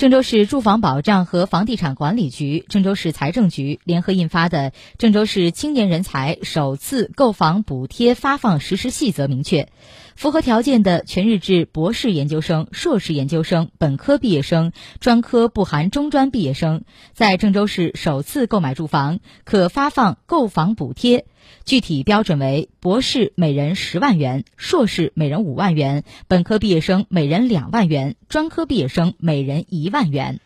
郑州市住房保障和房地产管理局、郑州市财政局联合印发的《郑州市青年人才首次购房补贴发放实施细则》明确，符合条件的全日制博士研究生、硕士研究生、本科毕业生、专科不含中专毕业生，在郑州市首次购买住房，可发放购房补贴。具体标准为：博士每人十万元，硕士每人五万元，本科毕业生每人两万元，专科毕业生每人一万元。